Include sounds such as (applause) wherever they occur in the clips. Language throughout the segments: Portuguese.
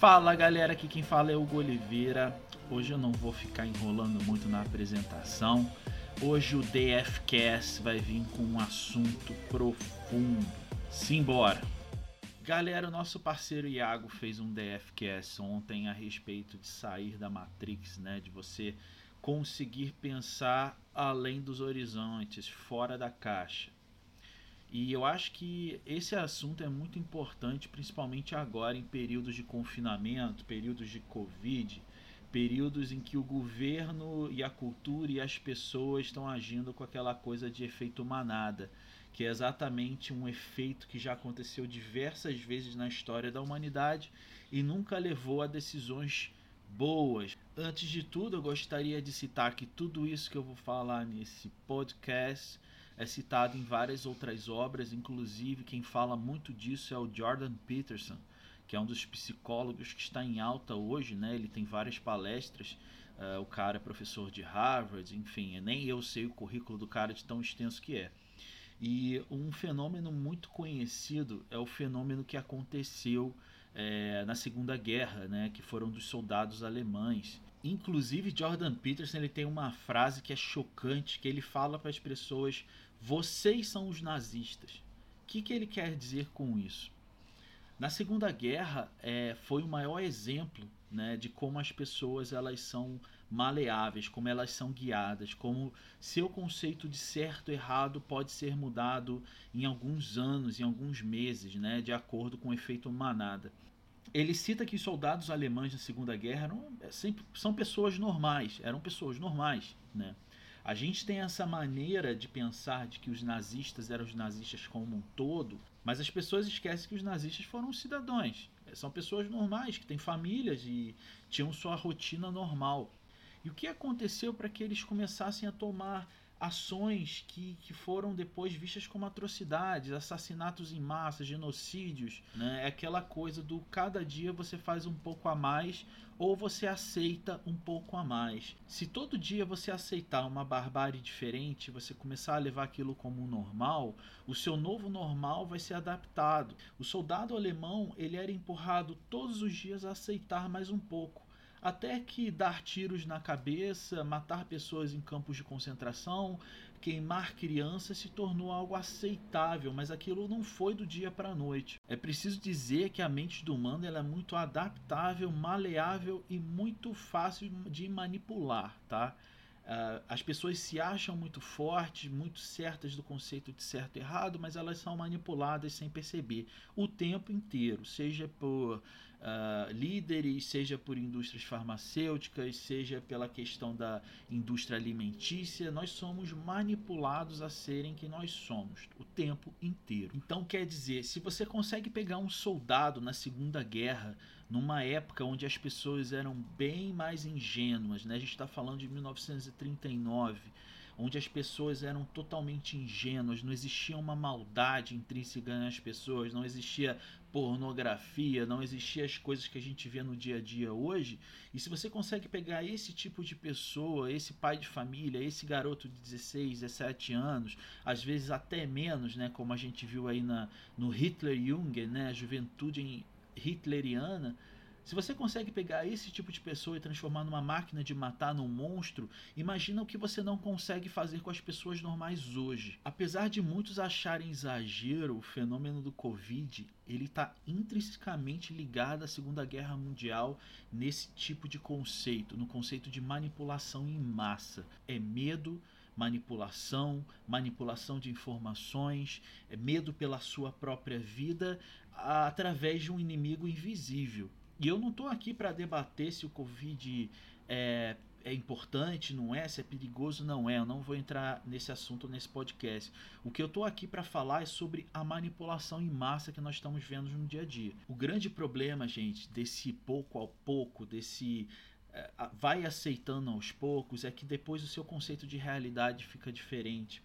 Fala galera, aqui quem fala é o Oliveira. Hoje eu não vou ficar enrolando muito na apresentação. Hoje o DFcast vai vir com um assunto profundo. Simbora! Galera, o nosso parceiro Iago fez um DFcast ontem a respeito de sair da Matrix, né? De você conseguir pensar além dos horizontes, fora da caixa. E eu acho que esse assunto é muito importante, principalmente agora em períodos de confinamento, períodos de Covid, períodos em que o governo e a cultura e as pessoas estão agindo com aquela coisa de efeito manada, que é exatamente um efeito que já aconteceu diversas vezes na história da humanidade e nunca levou a decisões boas. Antes de tudo, eu gostaria de citar que tudo isso que eu vou falar nesse podcast é citado em várias outras obras, inclusive quem fala muito disso é o Jordan Peterson, que é um dos psicólogos que está em alta hoje, né? Ele tem várias palestras. Uh, o cara é professor de Harvard, enfim, nem eu sei o currículo do cara de tão extenso que é. E um fenômeno muito conhecido é o fenômeno que aconteceu é, na Segunda Guerra, né, que foram dos soldados alemães. Inclusive, Jordan Peterson ele tem uma frase que é chocante, que ele fala para as pessoas vocês são os nazistas. O que, que ele quer dizer com isso? Na Segunda Guerra é, foi o maior exemplo né, de como as pessoas elas são maleáveis, como elas são guiadas, como seu conceito de certo e errado pode ser mudado em alguns anos, em alguns meses, né, de acordo com o efeito manada. Ele cita que os soldados alemães na Segunda Guerra eram, é, sempre, são pessoas normais, eram pessoas normais, né? A gente tem essa maneira de pensar de que os nazistas eram os nazistas como um todo, mas as pessoas esquecem que os nazistas foram cidadãos. São pessoas normais, que têm famílias e tinham sua rotina normal. E o que aconteceu para que eles começassem a tomar ações que, que foram depois vistas como atrocidades, assassinatos em massa, genocídios, né? É aquela coisa do cada dia você faz um pouco a mais ou você aceita um pouco a mais. Se todo dia você aceitar uma barbárie diferente, você começar a levar aquilo como normal, o seu novo normal vai ser adaptado. O soldado alemão, ele era empurrado todos os dias a aceitar mais um pouco até que dar tiros na cabeça, matar pessoas em campos de concentração, queimar crianças se tornou algo aceitável, mas aquilo não foi do dia para a noite. É preciso dizer que a mente do humano é muito adaptável, maleável e muito fácil de manipular, tá? Uh, as pessoas se acham muito fortes, muito certas do conceito de certo e errado, mas elas são manipuladas sem perceber o tempo inteiro, seja por uh, líderes, seja por indústrias farmacêuticas, seja pela questão da indústria alimentícia. Nós somos manipulados a serem quem nós somos o tempo inteiro. Então, quer dizer, se você consegue pegar um soldado na Segunda Guerra, numa época onde as pessoas eram bem mais ingênuas, né? a gente está falando de 1939 onde as pessoas eram totalmente ingênuas, não existia uma maldade intrínseca nas pessoas, não existia pornografia, não existia as coisas que a gente vê no dia a dia hoje. E se você consegue pegar esse tipo de pessoa, esse pai de família, esse garoto de 16, 17 anos, às vezes até menos, né, como a gente viu aí na, no Hitler Jungen, né, juventude hitleriana, se você consegue pegar esse tipo de pessoa e transformar numa máquina de matar, num monstro, imagina o que você não consegue fazer com as pessoas normais hoje. Apesar de muitos acharem exagero, o fenômeno do Covid ele está intrinsecamente ligado à Segunda Guerra Mundial nesse tipo de conceito, no conceito de manipulação em massa. É medo, manipulação, manipulação de informações, é medo pela sua própria vida através de um inimigo invisível. E eu não estou aqui para debater se o Covid é, é importante, não é, se é perigoso, não é. Eu não vou entrar nesse assunto nesse podcast. O que eu estou aqui para falar é sobre a manipulação em massa que nós estamos vendo no dia a dia. O grande problema, gente, desse pouco ao pouco, desse vai aceitando aos poucos, é que depois o seu conceito de realidade fica diferente.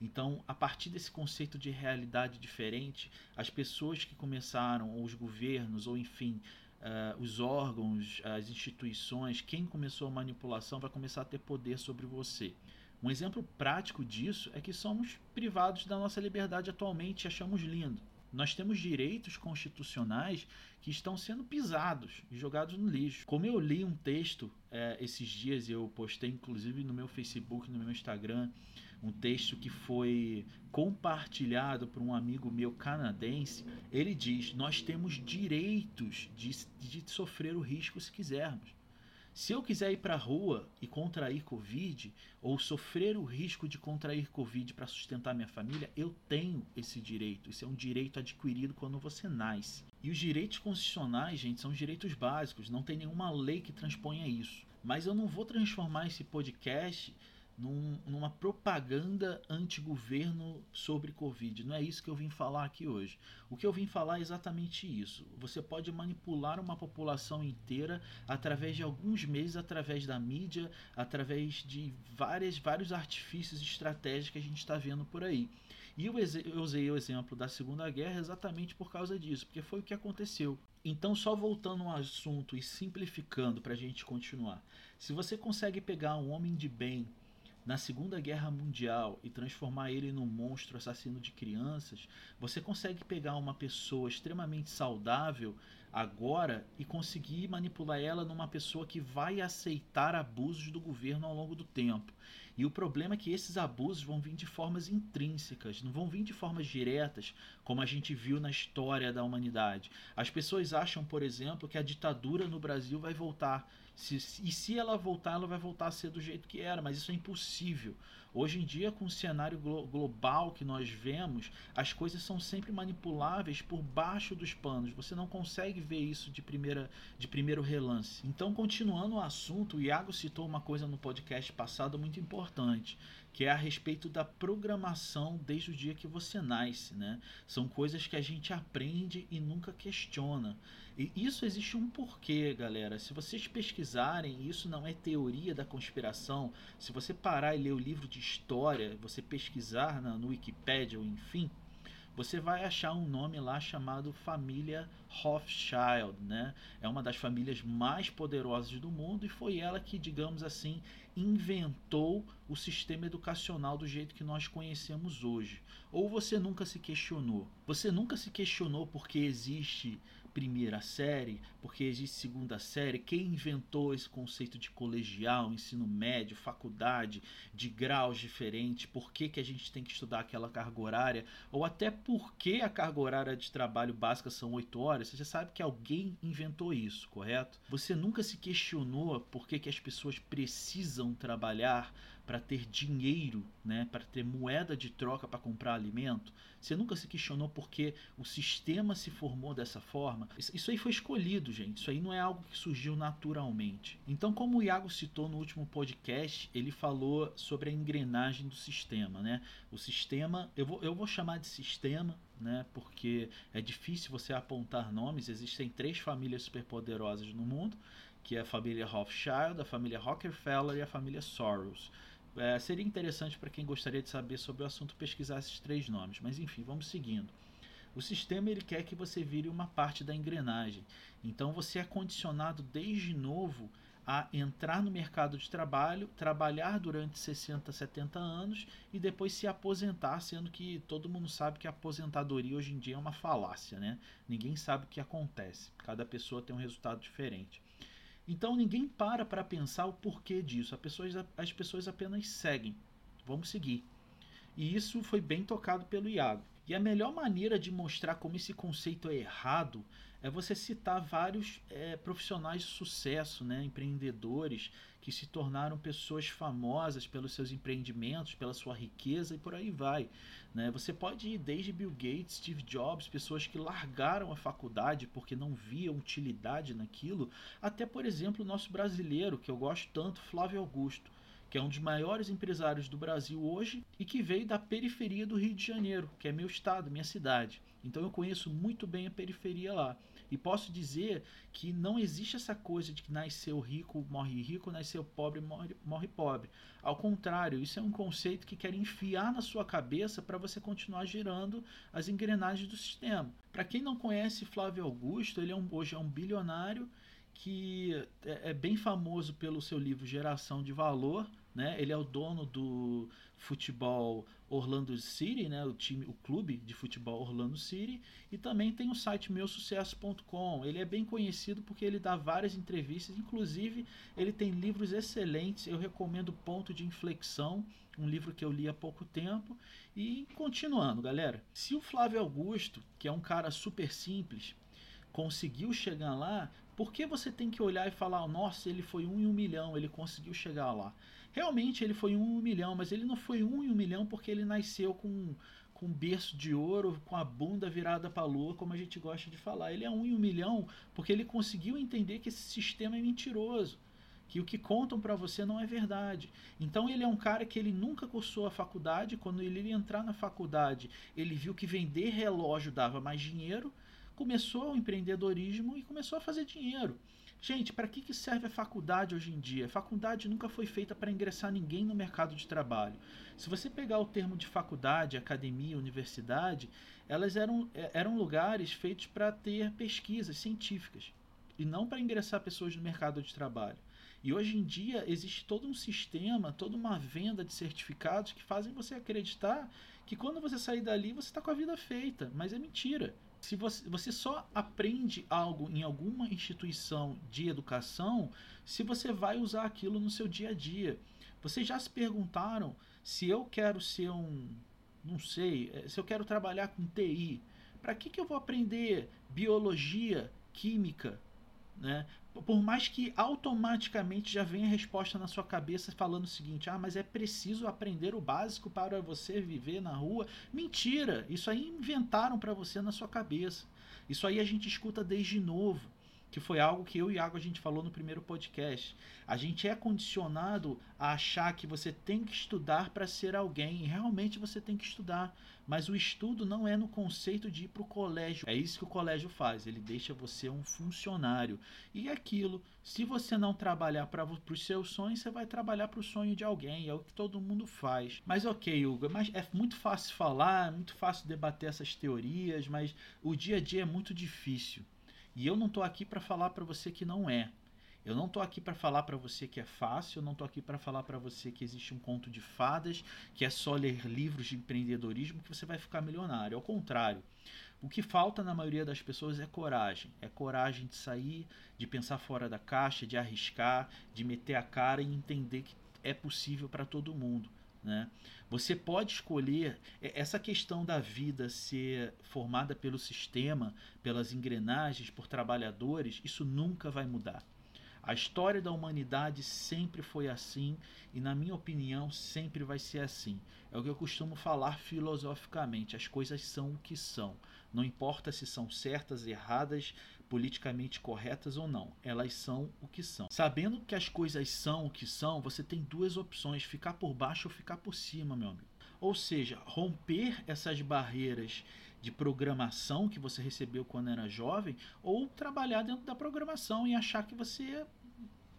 Então, a partir desse conceito de realidade diferente, as pessoas que começaram, ou os governos, ou enfim, uh, os órgãos, as instituições, quem começou a manipulação vai começar a ter poder sobre você. Um exemplo prático disso é que somos privados da nossa liberdade atualmente e achamos lindo. Nós temos direitos constitucionais que estão sendo pisados e jogados no lixo. Como eu li um texto é, esses dias, eu postei inclusive no meu Facebook, no meu Instagram, um texto que foi compartilhado por um amigo meu canadense. Ele diz: Nós temos direitos de, de sofrer o risco se quisermos. Se eu quiser ir para a rua e contrair Covid, ou sofrer o risco de contrair Covid para sustentar minha família, eu tenho esse direito. Isso é um direito adquirido quando você nasce. E os direitos constitucionais, gente, são direitos básicos, não tem nenhuma lei que transponha isso. Mas eu não vou transformar esse podcast num, numa propaganda anti-governo sobre Covid. Não é isso que eu vim falar aqui hoje. O que eu vim falar é exatamente isso. Você pode manipular uma população inteira através de alguns meses, através da mídia, através de várias, vários artifícios e estratégias que a gente está vendo por aí. E eu, eu usei o exemplo da Segunda Guerra exatamente por causa disso, porque foi o que aconteceu. Então, só voltando ao assunto e simplificando para a gente continuar. Se você consegue pegar um homem de bem na Segunda Guerra Mundial e transformar ele num monstro assassino de crianças, você consegue pegar uma pessoa extremamente saudável agora e conseguir manipular ela numa pessoa que vai aceitar abusos do governo ao longo do tempo. E o problema é que esses abusos vão vir de formas intrínsecas, não vão vir de formas diretas, como a gente viu na história da humanidade. As pessoas acham, por exemplo, que a ditadura no Brasil vai voltar. Se, e se ela voltar, ela vai voltar a ser do jeito que era, mas isso é impossível. Hoje em dia, com o cenário glo global que nós vemos, as coisas são sempre manipuláveis por baixo dos panos. Você não consegue ver isso de, primeira, de primeiro relance. Então, continuando o assunto, o Iago citou uma coisa no podcast passado muito importante, que é a respeito da programação desde o dia que você nasce. Né? São coisas que a gente aprende e nunca questiona. E isso existe um porquê, galera. Se vocês pesquisarem, isso não é teoria da conspiração. Se você parar e ler o livro de história, você pesquisar na, no Wikipedia ou enfim, você vai achar um nome lá chamado família Rothschild, né? É uma das famílias mais poderosas do mundo e foi ela que, digamos assim, inventou o sistema educacional do jeito que nós conhecemos hoje. Ou você nunca se questionou? Você nunca se questionou porque existe primeira série, porque existe segunda série, quem inventou esse conceito de colegial, ensino médio, faculdade, de graus diferentes, por que, que a gente tem que estudar aquela carga horária, ou até por que a carga horária de trabalho básica são 8 horas, você já sabe que alguém inventou isso, correto? Você nunca se questionou por que, que as pessoas precisam trabalhar para ter dinheiro, né, para ter moeda de troca para comprar alimento? Você nunca se questionou por que o sistema se formou dessa forma? Isso aí foi escolhido, gente. Isso aí não é algo que surgiu naturalmente. Então, como o Iago citou no último podcast, ele falou sobre a engrenagem do sistema, né? O sistema, eu vou, eu vou chamar de sistema, né? Porque é difícil você apontar nomes. Existem três famílias superpoderosas no mundo, que é a família Rothschild, a família Rockefeller e a família Soros. É, seria interessante para quem gostaria de saber sobre o assunto pesquisar esses três nomes, mas enfim, vamos seguindo. O sistema ele quer que você vire uma parte da engrenagem. Então você é condicionado desde novo a entrar no mercado de trabalho, trabalhar durante 60, 70 anos e depois se aposentar, sendo que todo mundo sabe que a aposentadoria hoje em dia é uma falácia, né? Ninguém sabe o que acontece. Cada pessoa tem um resultado diferente. Então ninguém para para pensar o porquê disso. As pessoas, as pessoas apenas seguem. Vamos seguir. E isso foi bem tocado pelo Iago. E a melhor maneira de mostrar como esse conceito é errado é você citar vários é, profissionais de sucesso, né, empreendedores que se tornaram pessoas famosas pelos seus empreendimentos, pela sua riqueza e por aí vai. Né? Você pode ir desde Bill Gates, Steve Jobs, pessoas que largaram a faculdade porque não viam utilidade naquilo, até por exemplo o nosso brasileiro, que eu gosto tanto, Flávio Augusto que é um dos maiores empresários do Brasil hoje e que veio da periferia do Rio de Janeiro, que é meu estado, minha cidade. Então eu conheço muito bem a periferia lá. E posso dizer que não existe essa coisa de que nasceu rico morre rico, nasceu pobre morre, morre pobre. Ao contrário, isso é um conceito que quer enfiar na sua cabeça para você continuar girando as engrenagens do sistema. Para quem não conhece Flávio Augusto, ele é um, hoje é um bilionário que é, é bem famoso pelo seu livro Geração de Valor, né? Ele é o dono do futebol Orlando City, né? O time, o clube de futebol Orlando City, e também tem o site meusucesso.com. Ele é bem conhecido porque ele dá várias entrevistas, inclusive ele tem livros excelentes. Eu recomendo Ponto de Inflexão, um livro que eu li há pouco tempo. E continuando, galera, se o Flávio Augusto, que é um cara super simples, conseguiu chegar lá, por que você tem que olhar e falar, nossa, ele foi um em um milhão, ele conseguiu chegar lá? Realmente ele foi um em um milhão, mas ele não foi um em um milhão porque ele nasceu com, com um berço de ouro, com a bunda virada para a lua, como a gente gosta de falar. Ele é um em um milhão porque ele conseguiu entender que esse sistema é mentiroso que o que contam para você não é verdade. Então ele é um cara que ele nunca cursou a faculdade, quando ele ia entrar na faculdade, ele viu que vender relógio dava mais dinheiro, começou o empreendedorismo e começou a fazer dinheiro. Gente, para que, que serve a faculdade hoje em dia? A faculdade nunca foi feita para ingressar ninguém no mercado de trabalho. Se você pegar o termo de faculdade, academia, universidade, elas eram, é, eram lugares feitos para ter pesquisas científicas e não para ingressar pessoas no mercado de trabalho. E hoje em dia existe todo um sistema, toda uma venda de certificados que fazem você acreditar que quando você sair dali você está com a vida feita, mas é mentira. Se você, você só aprende algo em alguma instituição de educação se você vai usar aquilo no seu dia a dia. Vocês já se perguntaram se eu quero ser um, não sei, eh, se eu quero trabalhar com TI, para que, que eu vou aprender biologia, química, né? Por mais que automaticamente já venha a resposta na sua cabeça falando o seguinte: ah, mas é preciso aprender o básico para você viver na rua. Mentira! Isso aí inventaram para você na sua cabeça. Isso aí a gente escuta desde novo que foi algo que eu e Iago a gente falou no primeiro podcast. A gente é condicionado a achar que você tem que estudar para ser alguém, e realmente você tem que estudar, mas o estudo não é no conceito de ir para o colégio. É isso que o colégio faz, ele deixa você um funcionário. E é aquilo, se você não trabalhar para os seus sonhos, você vai trabalhar para o sonho de alguém, é o que todo mundo faz. Mas ok, Hugo, mas é muito fácil falar, é muito fácil debater essas teorias, mas o dia a dia é muito difícil. E eu não estou aqui para falar para você que não é. Eu não estou aqui para falar para você que é fácil, eu não estou aqui para falar para você que existe um conto de fadas, que é só ler livros de empreendedorismo que você vai ficar milionário. Ao contrário, o que falta na maioria das pessoas é coragem. É coragem de sair, de pensar fora da caixa, de arriscar, de meter a cara e entender que é possível para todo mundo. Né? Você pode escolher essa questão da vida ser formada pelo sistema, pelas engrenagens, por trabalhadores, isso nunca vai mudar. A história da humanidade sempre foi assim e, na minha opinião, sempre vai ser assim. É o que eu costumo falar filosoficamente: as coisas são o que são. Não importa se são certas, erradas, politicamente corretas ou não, elas são o que são. Sabendo que as coisas são o que são, você tem duas opções: ficar por baixo ou ficar por cima, meu amigo. Ou seja, romper essas barreiras de programação que você recebeu quando era jovem, ou trabalhar dentro da programação e achar que você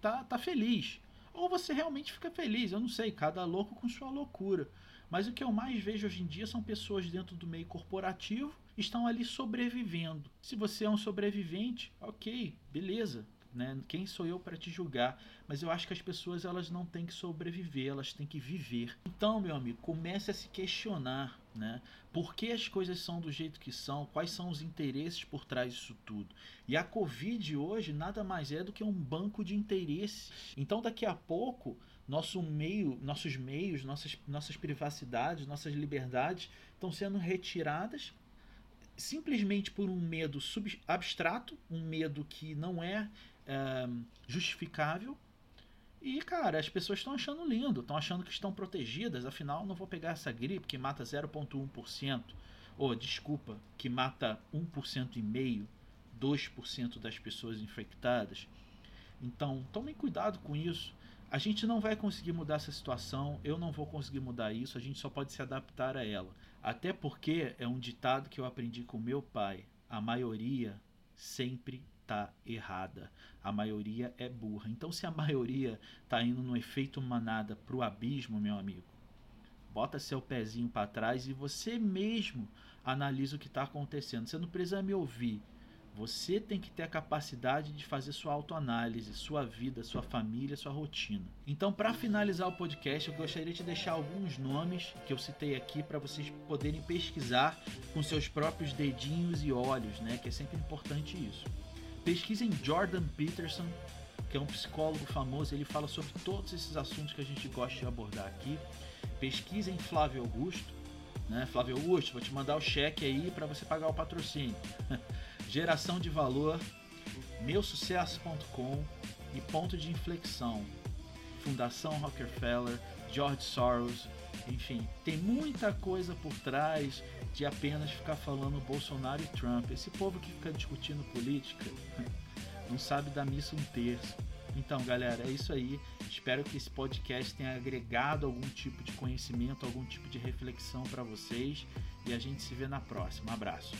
tá, tá feliz. Ou você realmente fica feliz, eu não sei, cada louco com sua loucura. Mas o que eu mais vejo hoje em dia são pessoas dentro do meio corporativo estão ali sobrevivendo. Se você é um sobrevivente, ok, beleza, né? Quem sou eu para te julgar? Mas eu acho que as pessoas elas não têm que sobreviver, elas têm que viver. Então, meu amigo, comece a se questionar, né? Por que as coisas são do jeito que são? Quais são os interesses por trás disso tudo? E a Covid hoje nada mais é do que um banco de interesses. Então, daqui a pouco, nosso meio, nossos meios, nossas, nossas privacidades, nossas liberdades estão sendo retiradas simplesmente por um medo abstrato, um medo que não é é, justificável. E, cara, as pessoas estão achando lindo, estão achando que estão protegidas, afinal, não vou pegar essa gripe que mata 0,1%, ou desculpa, que mata 1% e meio, 2% das pessoas infectadas. Então, tomem cuidado com isso. A gente não vai conseguir mudar essa situação, eu não vou conseguir mudar isso, a gente só pode se adaptar a ela. Até porque é um ditado que eu aprendi com meu pai: a maioria sempre está errada. A maioria é burra. Então, se a maioria está indo no efeito manada para o abismo, meu amigo, bota seu pezinho para trás e você mesmo analisa o que está acontecendo. Você não precisa me ouvir. Você tem que ter a capacidade de fazer sua autoanálise, sua vida, sua família, sua rotina. Então, para finalizar o podcast, eu gostaria de deixar alguns nomes que eu citei aqui para vocês poderem pesquisar com seus próprios dedinhos e olhos, né? Que é sempre importante isso. Pesquisem Jordan Peterson, que é um psicólogo famoso, ele fala sobre todos esses assuntos que a gente gosta de abordar aqui. Pesquisem Flávio Augusto, né? Flávio Augusto, vou te mandar o cheque aí para você pagar o patrocínio. (laughs) Geração de valor, meusucesso.com e ponto de inflexão. Fundação Rockefeller, George Soros, enfim, tem muita coisa por trás de apenas ficar falando Bolsonaro e Trump. Esse povo que fica discutindo política (laughs) não sabe da missa um terço. Então, galera, é isso aí. Espero que esse podcast tenha agregado algum tipo de conhecimento, algum tipo de reflexão para vocês. E a gente se vê na próxima. Um abraço.